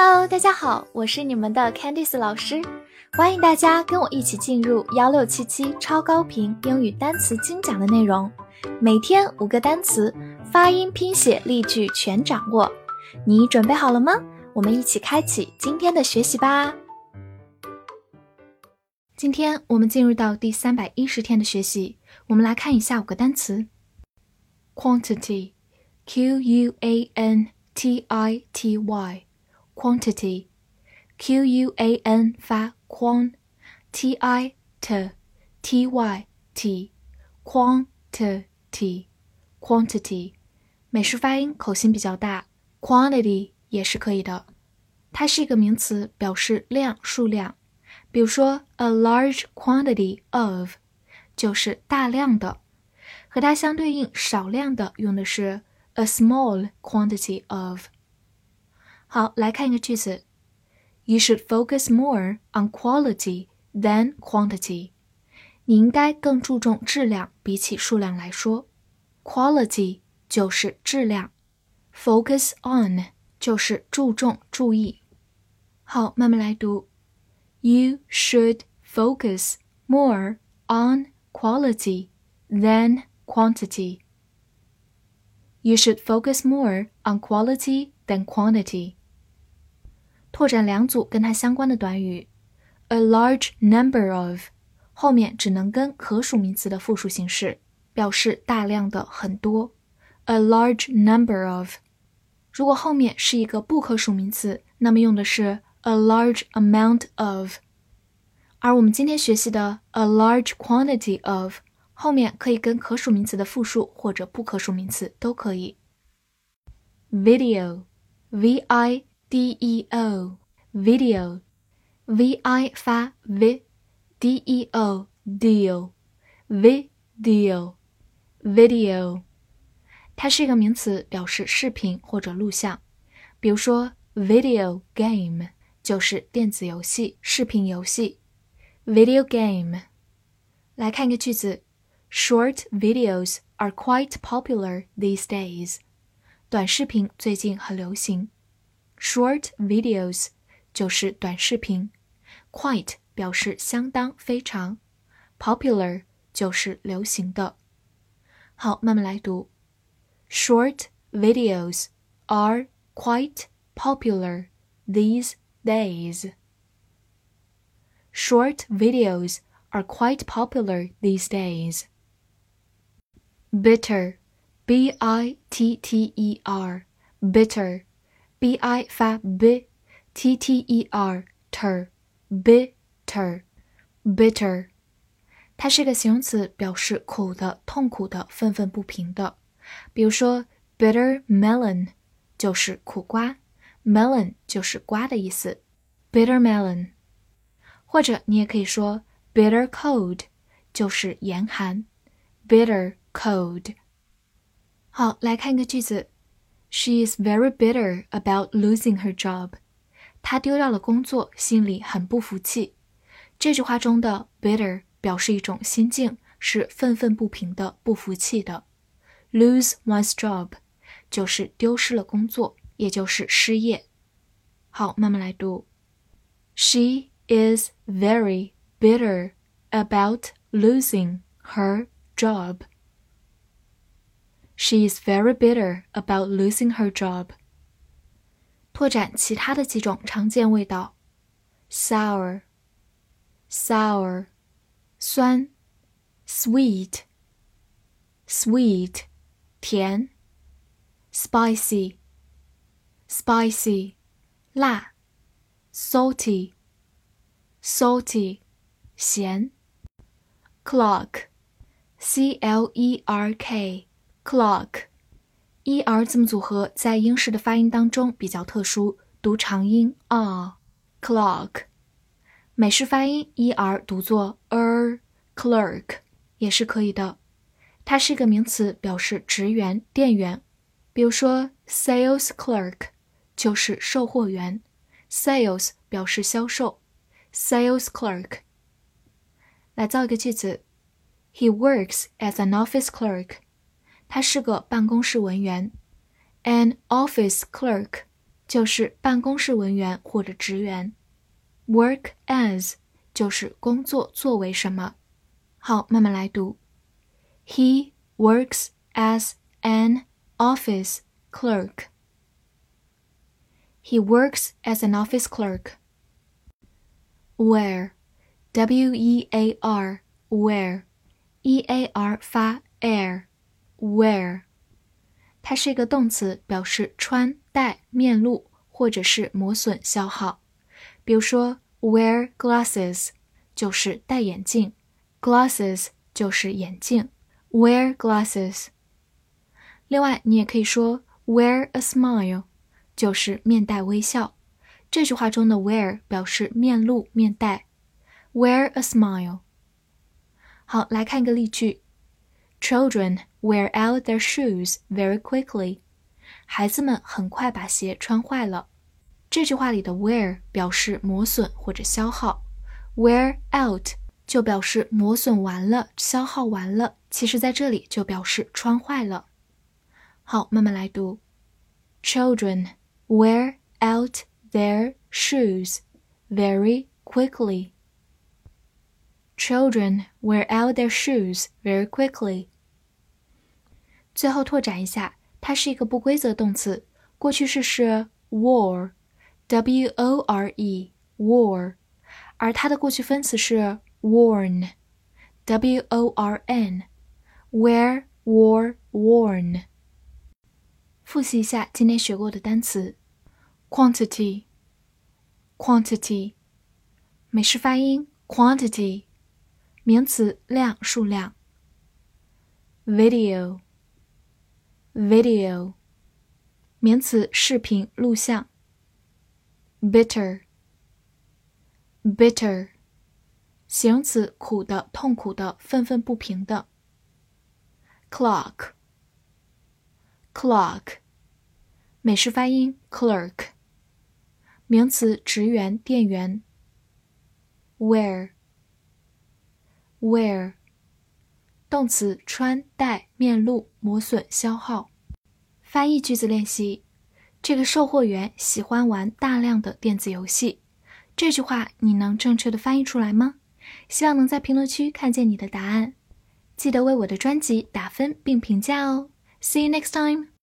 Hello，大家好，我是你们的 Candice 老师，欢迎大家跟我一起进入幺六七七超高频英语单词精讲的内容，每天五个单词，发音、拼写、例句全掌握，你准备好了吗？我们一起开启今天的学习吧。今天我们进入到第三百一十天的学习，我们来看一下五个单词：quantity，q u a n t i t y。quantity, q u a n 发 quan，t i t t y t，quantity，quantity，美式发音口型比较大，quantity 也是可以的。它是一个名词，表示量、数量。比如说，a large quantity of 就是大量的，和它相对应少量的用的是 a small quantity of。 好，来看一个句子：You should focus more on quality than quantity。你应该更注重质量，比起数量来说。Quality 就是质量，focus on 就是注重、注意。好，慢慢来读：You should focus more on quality than quantity. You should focus more on quality than quantity. 拓展两组跟它相关的短语，a large number of，后面只能跟可数名词的复数形式，表示大量的、很多。a large number of，如果后面是一个不可数名词，那么用的是 a large amount of。而我们今天学习的 a large quantity of，后面可以跟可数名词的复数或者不可数名词都可以。video，v i d e o video v i 发 v d e o deal video video，它是一个名词，表示视频或者录像。比如说 video game 就是电子游戏、视频游戏。video game，来看一个句子：Short videos are quite popular these days。短视频最近很流行。 Short videos 就是短视频，quite 表示相当、非常，popular 就是流行的。好，慢慢来读。Short videos are quite popular these days. Short videos are quite popular these days. Bitter, B I T T E R, bitter b i 发 b，t t e r ter，bitter，bitter，它是个形容词，表示苦的、痛苦的、愤愤不平的。比如说，bitter melon 就是苦瓜，melon 就是瓜的意思，bitter melon。或者你也可以说 bitter cold 就是严寒，bitter cold。好，来看一个句子。She is very bitter about losing her job. 她丢掉了工作，心里很不服气。这句话中的 bitter 表示一种心境，是愤愤不平的、不服气的。Lose one's job 就是丢失了工作，也就是失业。好，慢慢来读。She is very bitter about losing her job. She is very bitter about losing her job. 拓展其他的几种常见味道：sour、sour，酸；sweet、sweet，甜；spicy、spicy，辣；salty、salty，咸；clock、c l e r k。 Clock，e r 字母组合在英式的发音当中比较特殊，读长音 r。Clock，美式发音 e r 读作 er，clerk 也是可以的。它是一个名词，表示职员、店员。比如说，sales clerk 就是售货员，sales 表示销售，sales clerk。来造一个句子：He works as an office clerk. 他是个办公室文员，an office clerk 就是办公室文员或者职员，work as 就是工作作为什么。好，慢慢来读。He works as an office clerk. He works as an office clerk. Wear, W E A R, where, E A R 发 air。Wear. 它是一个动词，表示穿戴、面露或者是磨损、消耗。比如说，wear glasses 就是戴眼镜，glasses 就是眼镜，wear glasses。另外，你也可以说 wear a smile，就是面带微笑。这句话中的 wear 表示面露、面带，wear a smile。好，来看一个例句 ：Children wear out their shoes very quickly。孩子们很快把鞋穿坏了。这句话里的 wear 表示磨损或者消耗，wear out 就表示磨损完了、消耗完了。其实在这里就表示穿坏了。好，慢慢来读。Children wear out their shoes very quickly. Children wear out their shoes very quickly. 最后拓展一下，它是一个不规则动词，过去式是 wore。W O R E wore，而它的过去分词是 worn，W O R N，wear wore worn。复习一下今天学过的单词：quantity，quantity，美式发音 quantity， 名词量数量；video，video，名词视频录像。bitter, bitter，形容词，苦的、痛苦的、愤愤不平的。clock, clock，美式发音 clerk，名词，职员、店员。wear, wear，动词，穿戴、面露、磨损、消耗。翻译句子练习。这个售货员喜欢玩大量的电子游戏。这句话你能正确的翻译出来吗？希望能在评论区看见你的答案。记得为我的专辑打分并评价哦。See you next time.